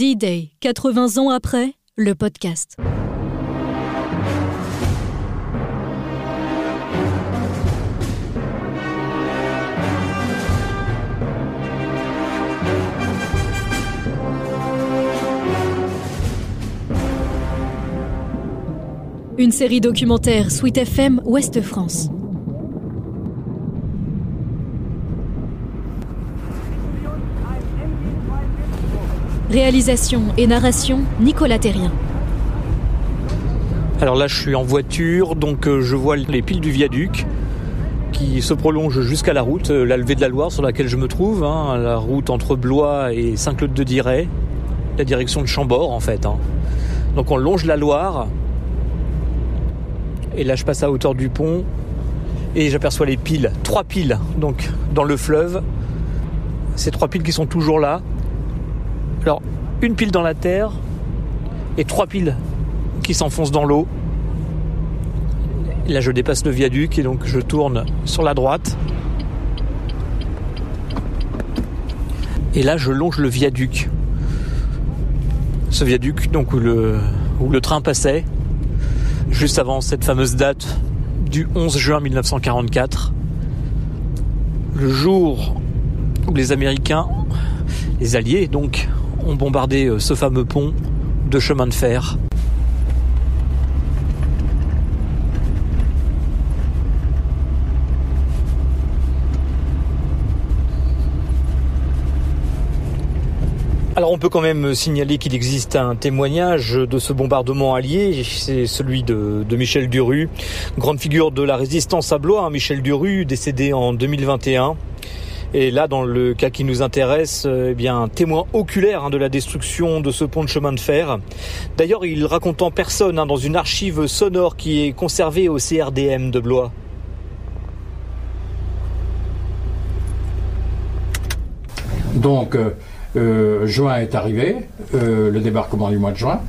D-Day, 80 ans après, le podcast. Une série documentaire Sweet FM Ouest France. Réalisation et narration Nicolas Terrien. Alors là, je suis en voiture, donc euh, je vois les piles du viaduc qui se prolongent jusqu'à la route, euh, la levée de la Loire sur laquelle je me trouve, hein, la route entre Blois et Saint-Claude de Diray, la direction de Chambord en fait. hein. Donc on longe la Loire, et là je passe à hauteur du pont, et j'aperçois les piles, trois piles, donc dans le fleuve. Ces trois piles qui sont toujours là. Alors, une pile dans la terre, et trois piles qui s'enfoncent dans l'eau. Là, je dépasse le viaduc et donc je tourne sur la droite. Et là, je longe le viaduc. Ce viaduc, donc où le, où le train passait, juste avant cette fameuse date du 11 juin 1944, le jour où les Américains, les Alliés donc, ont bombardé euh, ce fameux pont de chemin de fer. Alors on peut quand même signaler qu'il existe un témoignage de ce bombardement allié, c'est celui de, Michel Duru, grande figure de la résistance à Blois, hein, Michel Duru, décédé en 2021. Et là, dans le cas qui nous intéresse, euh, eh bien, témoin oculaire hein, de la destruction de ce pont de chemin de fer. D'ailleurs, il raconte en personne hein, dans une archive sonore qui est conservée au CRDM de Blois. Donc, euh, euh, juin est arrivé, le débarquement du mois de juin.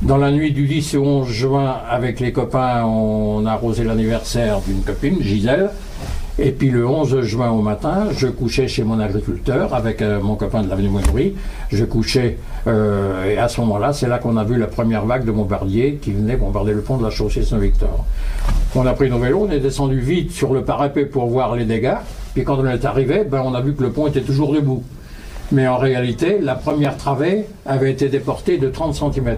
Dans la nuit du 10 au 11 juin, avec les copains, on a arrosé l'anniversaire d'une copine, Gisèle. Et puis le 11 juin au matin, je couchais chez mon agriculteur avec euh, mon copain de l'avenue Montgomery. Je couchais, euh, et à ce moment-là, c'est là qu'on a vu la première vague de bombardiers qui venaient bombarder le pont de la chaussée Saint-Victor. On a pris nos vélos, on est descendu vite sur le parapet pour voir les dégâts. Puis quand on est arrivé, ben, on a vu que le pont était toujours debout. Mais en réalité, la première travée avait été déportée de 30 cm.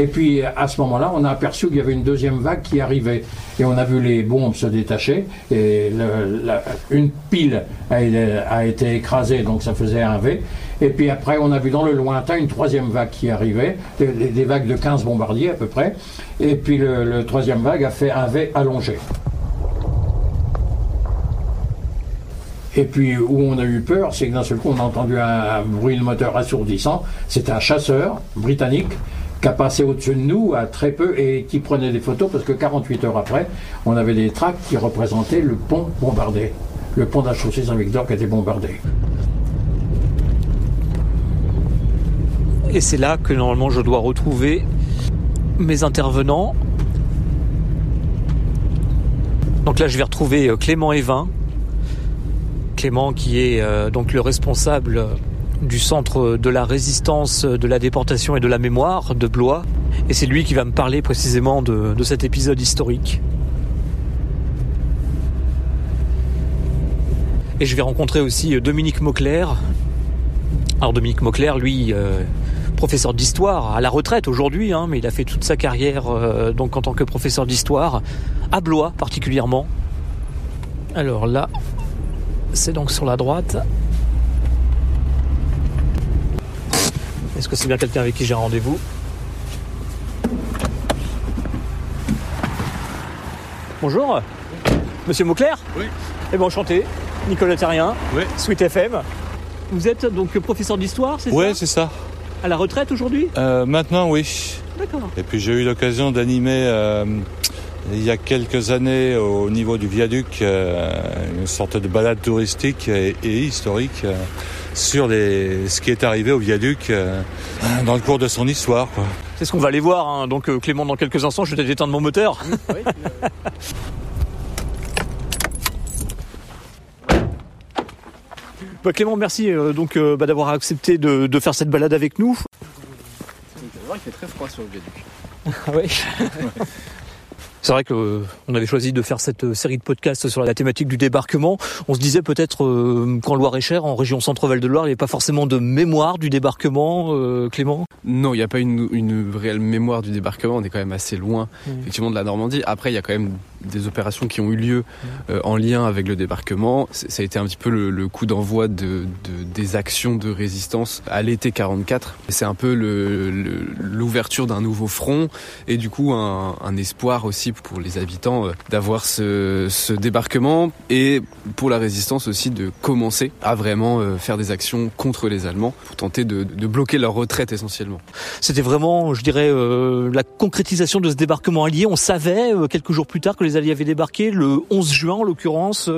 Et puis à ce moment-là, on a aperçu qu'il y avait une deuxième vague qui arrivait. Et on a vu les bombes se détacher. Et une pile a, été écrasée, donc ça faisait un V. Et puis après, on a vu dans le lointain une troisième vague qui arrivait, des, vagues de 15 bombardiers à peu près. Et puis le, le troisième vague a fait un V allongé. Et puis où on a eu peur, c'est que d'un seul coup on a entendu un, un bruit de moteur assourdissant. C'était un chasseur britannique qui a passé au-dessus de nous à très peu et qui prenait des photos parce que 48 heures après, on avait des tracts qui représentaient le pont bombardé. Le pont de chaussée Saint-Victor qui était bombardé. Et c'est là que normalement je dois retrouver mes intervenants. Donc là je vais retrouver euh, Clément Evin. Clément qui est euh, donc le responsable euh, du centre de la résistance, de la déportation et de la mémoire de Blois. Et c'est lui qui va me parler précisément de, de cet épisode historique. Et je vais rencontrer aussi euh, Dominique Mauclair. Alors Dominique Mauclair, lui, euh, professeur d'histoire, à la retraite aujourd'hui, hein, mais il a fait toute sa carrière euh, donc en tant que professeur d'histoire, à Blois particulièrement. Alors là, c'est donc sur la droite. Est-ce que c'est bien quelqu'un avec qui j'ai un rendez-vous Bonjour, Monsieur Mauclair Oui. Eh bien enchanté, Nicolas Terrien, Oui. Sweet FM. Vous êtes donc professeur d'histoire, c'est Ouais, ça c'est ça. À la retraite aujourd'hui Euh, maintenant, oui. D'accord. Et puis j'ai eu l'occasion d'animer euh, il y a quelques années au niveau du viaduc euh, une sorte de balade touristique et, et historique sur les, ce qui est arrivé au viaduc euh, dans le cours de son histoire. Quoi. C'est ce qu'on va aller voir. Hein. Donc euh, Clément, dans quelques instants, je vais peut-être éteindre mon moteur. Bah, Clément, merci euh, donc euh, bah, d'avoir accepté de, de faire cette balade avec nous. Il fait très froid sur le viaduc. Ah ouais. C'est vrai qu'on avait choisi de faire cette série de podcasts sur la thématique du débarquement. On se disait peut-être euh, qu'en Loire-et-Cher, en région Centre-Val de Loire, il n'y avait pas forcément de mémoire du débarquement, euh, Clément? Non, il n'y a pas une, une, réelle mémoire du débarquement. On est quand même assez loin, mmh. effectivement, de la Normandie. Après, il y a quand même des opérations qui ont eu lieu euh, en lien avec le débarquement. Ça a été un petit peu le, le coup d'envoi de, de, des actions de résistance à l'été 44. C'est un peu l'ouverture d'un nouveau front et du coup un, un espoir aussi pour les habitants euh, d'avoir ce, ce, débarquement et pour la résistance aussi de commencer à vraiment euh, faire des actions contre les Allemands pour tenter de, de bloquer leur retraite essentiellement. C'était vraiment, je dirais, euh, la concrétisation de ce débarquement allié. On savait quelques jours plus tard que les Alliés avaient débarqué le 11 juin, en l'occurrence,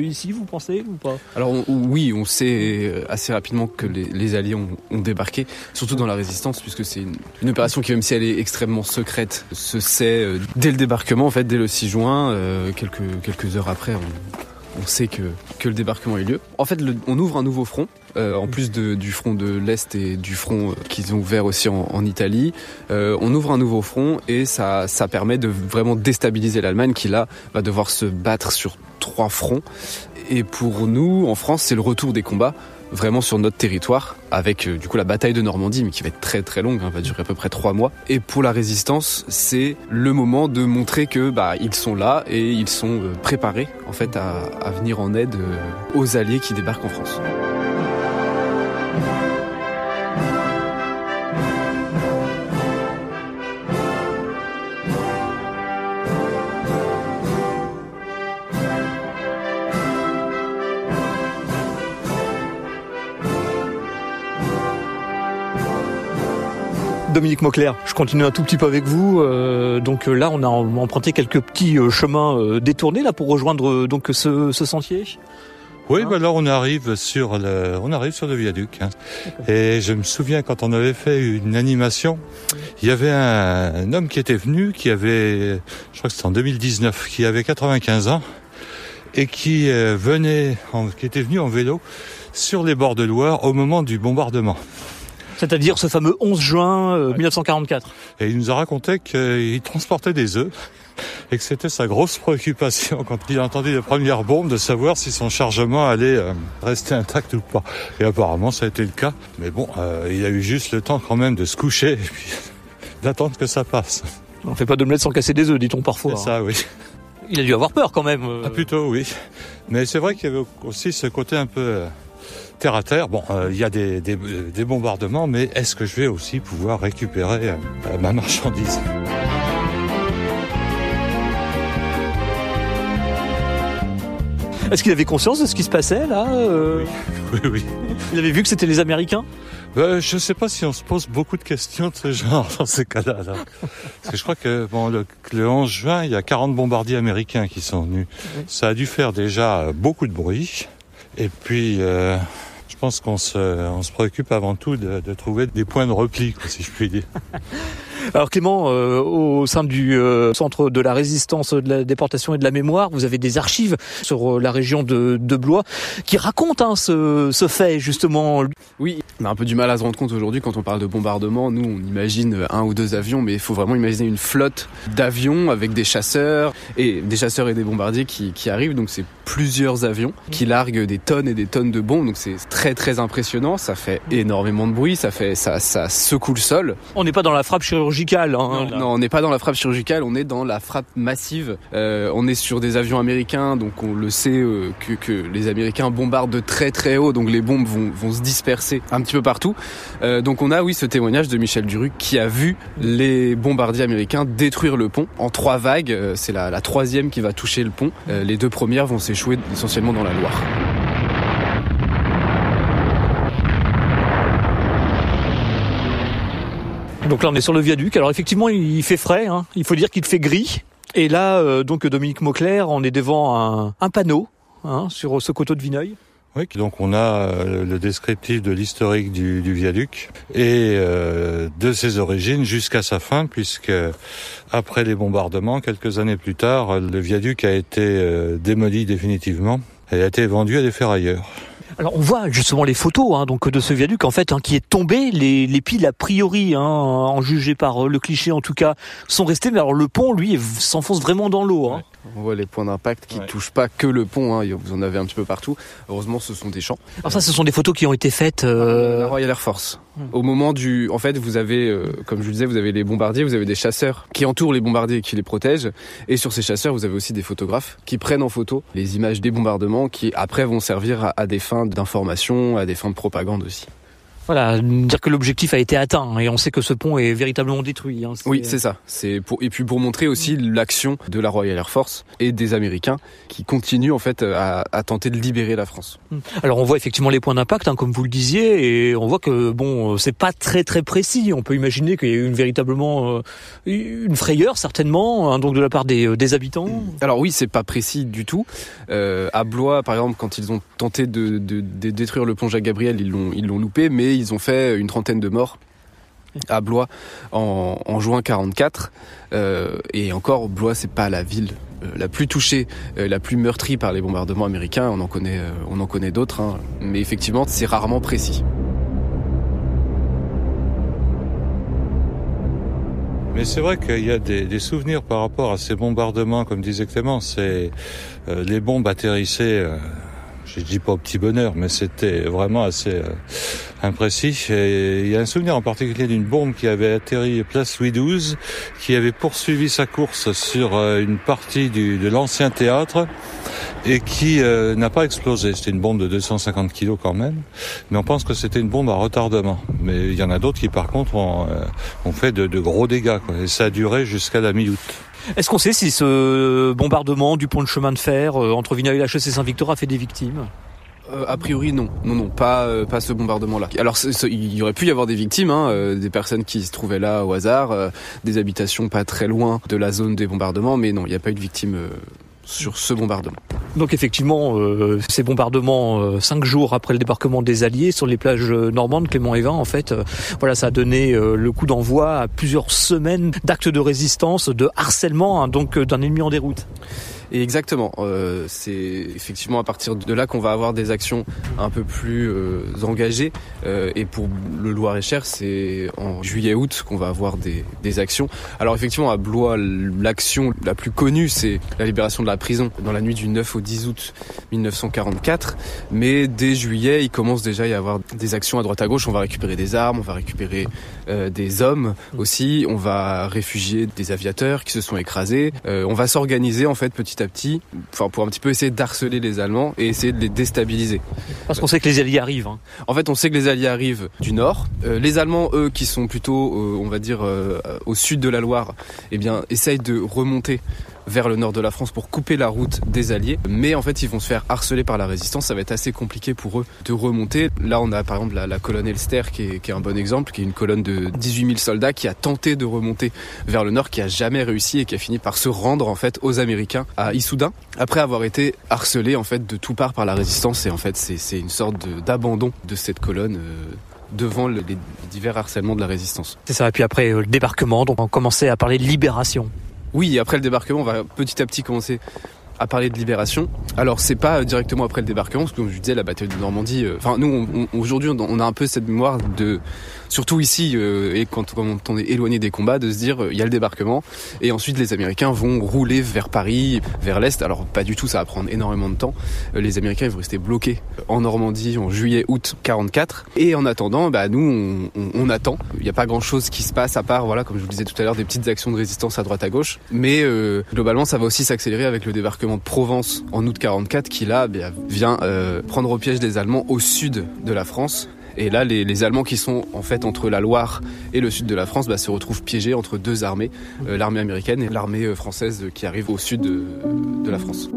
ici, vous pensez ou pas? Alors on, oui, on sait assez rapidement que les, les Alliés ont, ont, débarqué, surtout dans la résistance, puisque c'est une, une, opération qui, même si elle est extrêmement secrète, se sait dès le débarquement, en fait, dès le 6 juin, euh, quelques, quelques heures après, on, sait que, le débarquement a eu lieu. En fait, on ouvre un nouveau front. Euh, en plus du front de l'Est et du front euh, qu'ils ont ouvert aussi en, Italie, on ouvre un nouveau front et ça, ça permet de vraiment déstabiliser l'Allemagne qui là va devoir se battre sur trois fronts. Et pour nous, en France, c'est le retour des combats vraiment sur notre territoire avec euh, du coup la bataille de Normandie mais qui va être très très longue, hein, va durer à peu près trois mois. Et pour la résistance, c'est le moment de montrer que bah ils sont là et ils sont euh, préparés en fait à, venir en aide euh, aux alliés qui débarquent en France. Dominique Mauclair, je continue un tout petit peu avec vous. Euh, donc là, on a emprunté quelques petits euh, chemins euh, détournés là pour rejoindre donc ce, ce sentier. Oui, bah là on arrive sur le, on arrive sur le viaduc. Hein. Et je me souviens quand on avait fait une animation, il y avait un, un homme qui était venu, qui avait, je crois que c'était en 2019, qui avait 95 ans et qui euh, venait, en, qui était venu en vélo sur les bords de Loire au moment du bombardement. C'est-à-dire ce fameux 11 juin euh, 1944. Et il nous a raconté qu'il transportait des œufs et que c'était sa grosse préoccupation quand il a entendu les premières bombes de savoir si son chargement allait euh, rester intact ou pas. Et apparemment ça a été le cas. Mais bon, euh, il a eu juste le temps quand même de se coucher et puis d'attendre que ça passe. On fait pas d'omelette sans casser des œufs, dit-on parfois. C'est ça, oui. Il a dû avoir peur quand même. euh. Ah, plutôt, oui. Mais c'est vrai qu'il y avait aussi ce côté un peu euh, terre à terre. Bon, euh, il y a des, des, des bombardements, mais est-ce que je vais aussi pouvoir récupérer euh, ma marchandise? Est-ce qu'il avait conscience de ce qui se passait là euh... Oui, oui. Il avait vu que c'était les Américains? Ben, je sais pas si on se pose beaucoup de questions de ce genre dans ces cas-là. là. Parce que je crois que bon, le, le 11 juin, il y a 40 bombardiers américains qui sont venus. Ça a dû faire déjà euh, beaucoup de bruit. Et puis, euh, pense qu'on se, préoccupe avant tout de, de trouver des points de repli, si je puis dire. Alors Clément, euh, au sein du euh, centre de la résistance, de la déportation et de la mémoire, vous avez des archives sur euh, la région de, de Blois qui racontent hein, ce, ce, fait justement. Oui, on a un peu du mal à se rendre compte aujourd'hui quand on parle de bombardement. Nous, on imagine un ou deux avions, mais il faut vraiment imaginer une flotte d'avions avec des chasseurs et des chasseurs et des bombardiers qui, qui arrivent. Donc c'est plusieurs avions qui larguent des tonnes et des tonnes de bombes. Donc c'est très très impressionnant. Ça fait énormément de bruit. Ça fait ça, ça secoue le sol. On n'est pas dans la frappe chirurgicale. Hein, non, on n'est pas dans la frappe chirurgicale. On est dans la frappe massive. Euh, on est sur des avions américains, donc on le sait euh, que, les Américains bombardent de très très haut, donc les bombes vont, se disperser un petit peu partout. Euh, donc on a oui ce témoignage de Michel Duruc qui a vu les bombardiers américains détruire le pont en trois vagues. C'est la, troisième qui va toucher le pont. Les deux premières vont s'échouer essentiellement dans la Loire. Donc là, on est sur le viaduc. Alors effectivement, il fait frais. Hein. Il faut dire qu'il fait gris. Et là, euh, donc Dominique Mauclair, on est devant un, panneau hein, sur ce coteau de Vineuil. Oui, donc on a euh, le descriptif de l'historique du, du, viaduc et euh, de ses origines jusqu'à sa fin, puisque après les bombardements, quelques années plus tard, le viaduc a été euh, démoli définitivement et a été vendu à des ferrailleurs. Alors on voit justement les photos hein, donc de ce viaduc en fait hein, qui est tombé. Les, les piles a priori, hein, en jugé par le cliché en tout cas, sont restées. Mais alors le pont lui s'enfonce vraiment dans l'eau. Hein. On voit les points d'impact qui ne ouais. touchent pas que le pont, hein. vous en avez un petit peu partout. Heureusement, ce sont des champs. Alors ça, ce sont des photos qui ont été faites. Euh... La Royal Air Force. Au moment du, en fait, vous avez, euh, comme je le disais, vous avez les bombardiers, vous avez des chasseurs qui entourent les bombardiers et qui les protègent. Et sur ces chasseurs, vous avez aussi des photographes qui prennent en photo les images des bombardements, qui après vont servir à, à des fins d'information, à des fins de propagande aussi. Voilà, dire que l'objectif a été atteint et on sait que ce pont est véritablement détruit. Hein, oui, c'est ça. C'est pour et puis pour montrer aussi l'action de la Royal Air Force et des Américains qui continuent en fait à, à, tenter de libérer la France. Alors on voit effectivement les points d'impact, hein, comme vous le disiez, et on voit que bon, c'est pas très très précis. On peut imaginer qu'il y a eu une véritablement euh, une frayeur certainement, hein, donc de la part des, des habitants. Alors oui, c'est pas précis du tout. Euh, à Blois, par exemple, quand ils ont tenté de, de, de détruire le pont Jacques Gabriel, ils l'ont ils l'ont loupé, mais ils ont fait une trentaine de morts à Blois en, juin 44 euh, et encore Blois c'est pas la ville euh, la plus touchée, euh, la plus meurtrie par les bombardements américains. On en connaît, euh, on en connaît d'autres, hein. mais effectivement c'est rarement précis. Mais c'est vrai qu'il y a des, souvenirs par rapport à ces bombardements, comme disait Clément. C'est les bombes atterrissaient je dis pas au petit bonheur, mais c'était vraiment assez euh, imprécis. Et il y a un souvenir en particulier d'une bombe qui avait atterri place Louis XII, qui avait poursuivi sa course sur euh, une partie de l'ancien théâtre et qui euh, n'a pas explosé. C'était une bombe de 250 kilos quand même, mais on pense que c'était une bombe à retardement. Mais il y en a d'autres qui par contre ont, euh, ont fait de, de, gros dégâts, quoi. et ça a duré jusqu'à la mi-août. Est-ce qu'on sait si ce bombardement du pont de chemin de fer euh, entre Vineuil, la et Saint-Victor a fait des victimes? Euh, a priori non, non, non, pas euh, pas ce bombardement-là. Alors c est, c est, il y aurait pu y avoir des victimes, hein, euh, des personnes qui se trouvaient là au hasard, euh, des habitations pas très loin de la zone des bombardements, mais non, il n'y a pas eu de victimes sur ce bombardement. Donc effectivement, euh, ces bombardements euh, cinq jours après le débarquement des Alliés sur les plages normandes, Clément Evin, en fait, euh, voilà, ça a donné le coup d'envoi à plusieurs semaines d'actes de résistance, de harcèlement, hein, donc d'un ennemi en déroute. Et exactement, euh, c'est effectivement à partir de là qu'on va avoir des actions un peu plus euh, engagées. Euh, et pour le Loir-et-Cher, c'est en juillet-août qu'on va avoir des, des, actions. Alors effectivement, à Blois, l'action la plus connue, c'est la libération de la prison dans la nuit du 9 au 10 août 1944. Mais dès juillet, il commence déjà à y avoir des actions à droite à gauche. On va récupérer des armes, on va récupérer des hommes aussi, on va réfugier des aviateurs qui se sont écrasés. on va s'organiser en fait petit à petit, enfin pour un petit peu essayer d'harceler les Allemands et essayer de les déstabiliser. Parce qu'on sait que les Alliés arrivent. Hein. En fait, on sait que les Alliés arrivent du nord. Euh, les Allemands, eux, qui sont plutôt, euh, on va dire, euh, au sud de la Loire, eh bien, essayent de remonter vers le nord de la France pour couper la route des Alliés. Mais en fait, ils vont se faire harceler par la résistance. Ça va être assez compliqué pour eux de remonter. Là, on a par exemple la, colonne Elster qui est, un bon exemple, qui est une colonne de 18 000 soldats qui a tenté de remonter vers le nord, qui a jamais réussi et qui a fini par se rendre en fait aux Américains à Issoudun après avoir été harcelé en fait de tout part par la résistance. Et en fait, c'est une sorte d'abandon de, cette colonne. Euh, devant le, les divers harcèlements de la résistance. C'est ça, et puis après euh, le débarquement, on commençait à parler de libération. Oui, après le débarquement, on va petit à petit commencer à parler de libération. Alors c'est pas directement après le débarquement, parce que comme je disais, la bataille de Normandie. Enfin, euh, nous on, on, aujourd'hui on a un peu cette mémoire de, surtout ici euh, et quand, on est éloigné des combats, de se dire il euh, y a le débarquement et ensuite les Américains vont rouler vers Paris, vers l'est. Alors pas du tout, ça va prendre énormément de temps. Euh, les Américains ils vont rester bloqués en Normandie en juillet-août 44 et en attendant, bah nous on, on, attend. Il n'y a pas grand chose qui se passe à part voilà comme je vous disais tout à l'heure des petites actions de résistance à droite à gauche. Mais euh, globalement ça va aussi s'accélérer avec le débarquement de Provence en août 44 qui là vient euh, prendre au piège des Allemands au sud de la France. Et là, les, Allemands qui sont en fait entre la Loire et le sud de la France bah, se retrouvent piégés entre deux armées, euh, l'armée américaine et l'armée française qui arrive au sud de la France.